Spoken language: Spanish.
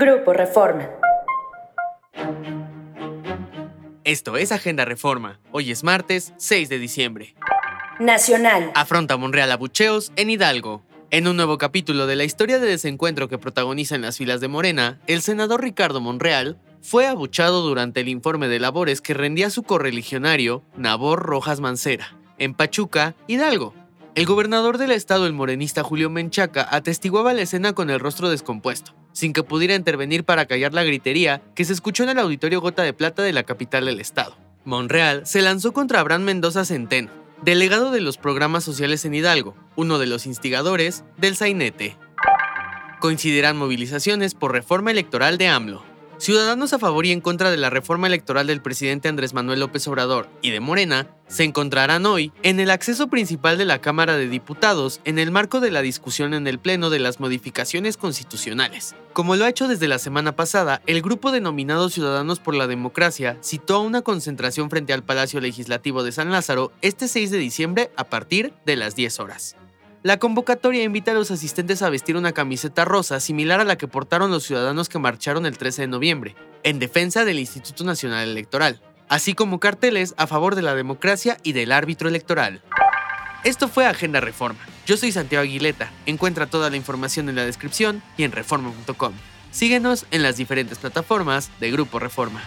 Grupo Reforma. Esto es Agenda Reforma. Hoy es martes 6 de diciembre. Nacional. Afronta Monreal a bucheos en Hidalgo. En un nuevo capítulo de la historia de desencuentro que protagoniza en las filas de Morena, el senador Ricardo Monreal fue abuchado durante el informe de labores que rendía su correligionario, Nabor Rojas Mancera, en Pachuca, Hidalgo. El gobernador del estado, el morenista Julio Menchaca, atestiguaba la escena con el rostro descompuesto, sin que pudiera intervenir para callar la gritería que se escuchó en el auditorio Gota de Plata de la capital del estado. Monreal se lanzó contra Abraham Mendoza Centeno, delegado de los programas sociales en Hidalgo, uno de los instigadores del sainete. Coincidirán movilizaciones por reforma electoral de AMLO. Ciudadanos a favor y en contra de la reforma electoral del presidente Andrés Manuel López Obrador y de Morena se encontrarán hoy en el acceso principal de la Cámara de Diputados en el marco de la discusión en el Pleno de las modificaciones constitucionales. Como lo ha hecho desde la semana pasada, el grupo denominado Ciudadanos por la Democracia citó a una concentración frente al Palacio Legislativo de San Lázaro este 6 de diciembre a partir de las 10 horas. La convocatoria invita a los asistentes a vestir una camiseta rosa similar a la que portaron los ciudadanos que marcharon el 13 de noviembre, en defensa del Instituto Nacional Electoral, así como carteles a favor de la democracia y del árbitro electoral. Esto fue Agenda Reforma. Yo soy Santiago Aguileta. Encuentra toda la información en la descripción y en reforma.com. Síguenos en las diferentes plataformas de Grupo Reforma.